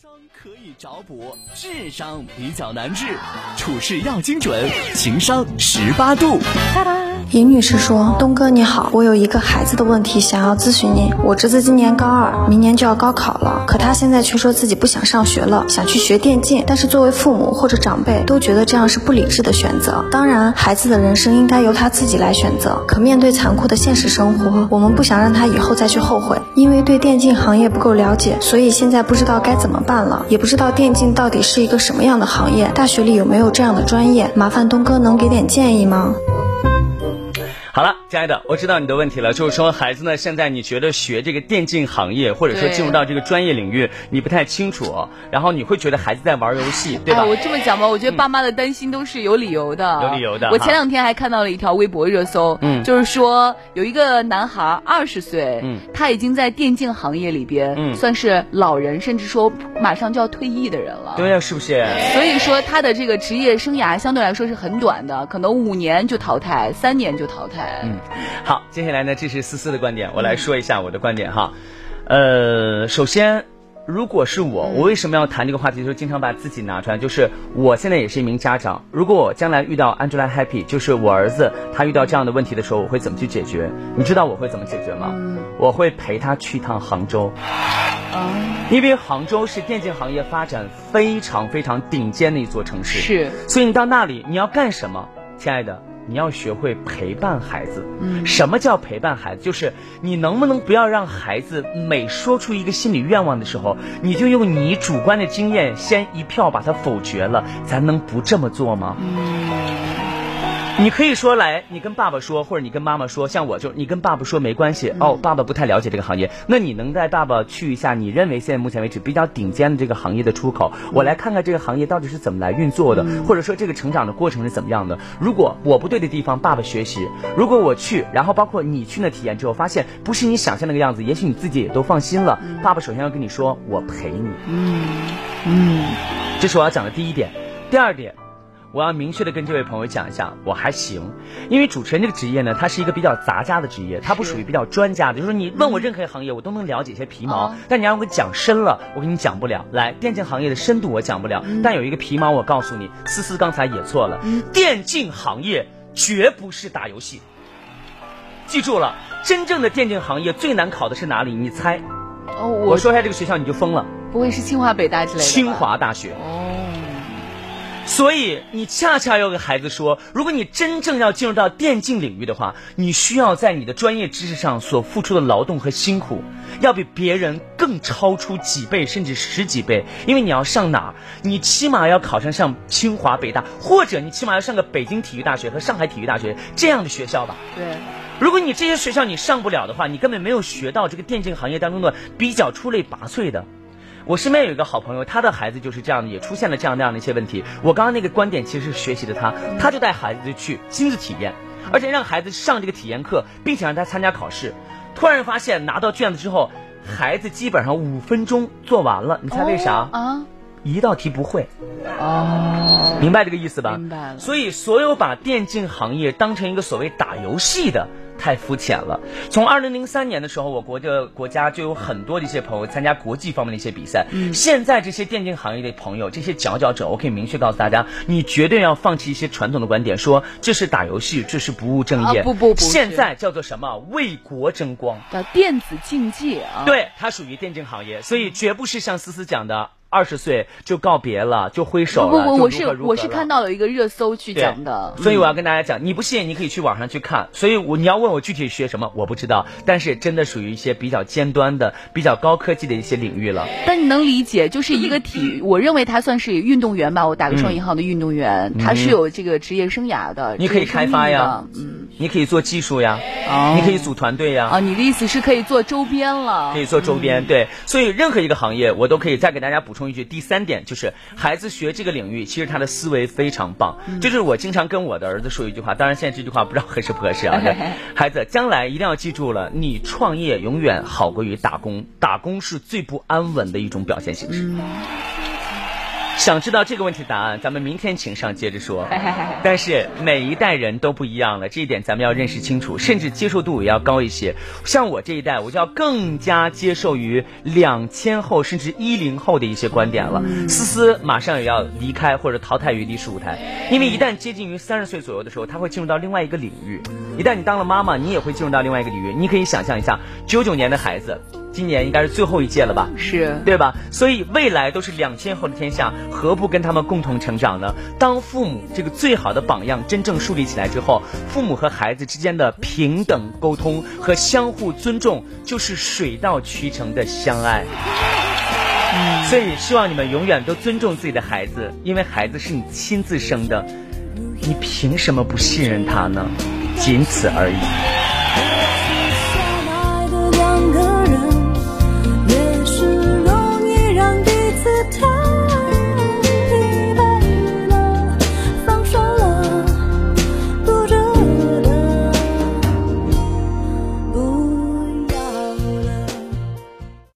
商可以找补，智商比较难治，处事要精准，情商十八度。尹女士说：“东哥你好，我有一个孩子的问题想要咨询您。我侄子今年高二，明年就要高考了，可他现在却说自己不想上学了，想去学电竞。但是作为父母或者长辈都觉得这样是不理智的选择。当然，孩子的人生应该由他自己来选择。可面对残酷的现实生活，我们不想让他以后再去后悔。因为对电竞行业不够了解，所以现在不知道该怎么办了，也不知道电竞到底是一个什么样的行业，大学里有没有这样的专业？麻烦东哥能给点建议吗？”好了，亲爱的，我知道你的问题了，就是说孩子呢，现在你觉得学这个电竞行业，或者说进入到这个专业领域，你不太清楚，然后你会觉得孩子在玩游戏，对吧？我这么讲吧，我觉得爸妈的担心都是有理由的，有理由的。我前两天还看到了一条微博热搜，嗯，就是说有一个男孩二十岁，嗯，他已经在电竞行业里边，嗯，算是老人，甚至说马上就要退役的人了，对呀，是不是？所以说他的这个职业生涯相对来说是很短的，可能五年就淘汰，三年就淘汰。嗯，好，接下来呢，这是思思的观点，我来说一下我的观点哈。呃，首先，如果是我，我为什么要谈这个话题？就是经常把自己拿出来，就是我现在也是一名家长，如果我将来遇到 Angelahappy，就是我儿子他遇到这样的问题的时候，我会怎么去解决？你知道我会怎么解决吗？我会陪他去一趟杭州，因为杭州是电竞行业发展非常非常顶尖的一座城市，是，所以你到那里你要干什么，亲爱的？你要学会陪伴孩子。嗯，什么叫陪伴孩子？就是你能不能不要让孩子每说出一个心理愿望的时候，你就用你主观的经验先一票把它否决了？咱能不这么做吗？嗯。你可以说来，你跟爸爸说，或者你跟妈妈说，像我就你跟爸爸说没关系哦，爸爸不太了解这个行业，那你能带爸爸去一下你认为现在目前为止比较顶尖的这个行业的出口，我来看看这个行业到底是怎么来运作的，或者说这个成长的过程是怎么样的。如果我不对的地方，爸爸学习；如果我去，然后包括你去那体验之后，发现不是你想象那个样子，也许你自己也都放心了。爸爸首先要跟你说，我陪你。嗯嗯，这是我要讲的第一点。第二点。我要明确的跟这位朋友讲一下，我还行，因为主持人这个职业呢，它是一个比较杂家的职业，它不属于比较专家的，就是说你问我任何一个行业，我都能了解一些皮毛，但你让我讲深了，我给你讲不了。来，电竞行业的深度我讲不了，但有一个皮毛，我告诉你，思思刚才也错了，电竞行业绝不是打游戏，记住了，真正的电竞行业最难考的是哪里？你猜？哦，我说一下这个学校你就疯了，不会是清华北大之类的？清华大学。所以，你恰恰要给孩子说，如果你真正要进入到电竞领域的话，你需要在你的专业知识上所付出的劳动和辛苦，要比别人更超出几倍甚至十几倍。因为你要上哪儿，你起码要考上上清华、北大，或者你起码要上个北京体育大学和上海体育大学这样的学校吧。对，如果你这些学校你上不了的话，你根本没有学到这个电竞行业当中的比较出类拔萃的。我身边有一个好朋友，他的孩子就是这样的，也出现了这样那样的一些问题。我刚刚那个观点其实是学习的他，他就带孩子去亲自体验，而且让孩子上这个体验课，并且让他参加考试。突然发现拿到卷子之后，孩子基本上五分钟做完了。你猜为啥？啊，一道题不会。哦，明白这个意思吧？明白了。所以，所有把电竞行业当成一个所谓打游戏的。太肤浅了。从二零零三年的时候，我国的国家就有很多的一些朋友参加国际方面的一些比赛。嗯，现在这些电竞行业的朋友，这些佼佼者，我可以明确告诉大家，你绝对要放弃一些传统的观点，说这是打游戏，这是不务正业。不不不，现在叫做什么？为国争光，叫电子竞技啊。对，它属于电竞行业，所以绝不是像思思讲的。二十岁就告别了，就挥手了，不不，我是我是看到了一个热搜去讲的，所以我要跟大家讲，你不信你可以去网上去看。所以我你要问我具体学什么，我不知道，但是真的属于一些比较尖端的、比较高科技的一些领域了。但你能理解，就是一个体育，我认为他算是运动员吧，我打个双引号的运动员，他是有这个职业生涯的。你可以开发呀，嗯，你可以做技术呀，哦，你可以组团队呀。啊，你的意思是可以做周边了？可以做周边，对。所以任何一个行业，我都可以再给大家补充一句，第三点。就是孩子学这个领域，其实他的思维非常棒。就是我经常跟我的儿子说一句话，当然现在这句话不知道合适不合适啊。孩子，将来一定要记住了，你创业永远好过于打工，打工是最不安稳的一种表现形式。想知道这个问题答案，咱们明天请上接着说。但是每一代人都不一样了，这一点咱们要认识清楚，甚至接受度也要高一些。像我这一代，我就要更加接受于两千后甚至一零后的一些观点了。思思马上也要离开或者淘汰于历史舞台，因为一旦接近于三十岁左右的时候，他会进入到另外一个领域。一旦你当了妈妈，你也会进入到另外一个领域。你可以想象一下，九九年的孩子。今年应该是最后一届了吧？是对吧？所以未来都是两千后的天下，何不跟他们共同成长呢？当父母这个最好的榜样真正树立起来之后，父母和孩子之间的平等沟通和相互尊重，就是水到渠成的相爱。所以希望你们永远都尊重自己的孩子，因为孩子是你亲自生的，你凭什么不信任他呢？仅此而已。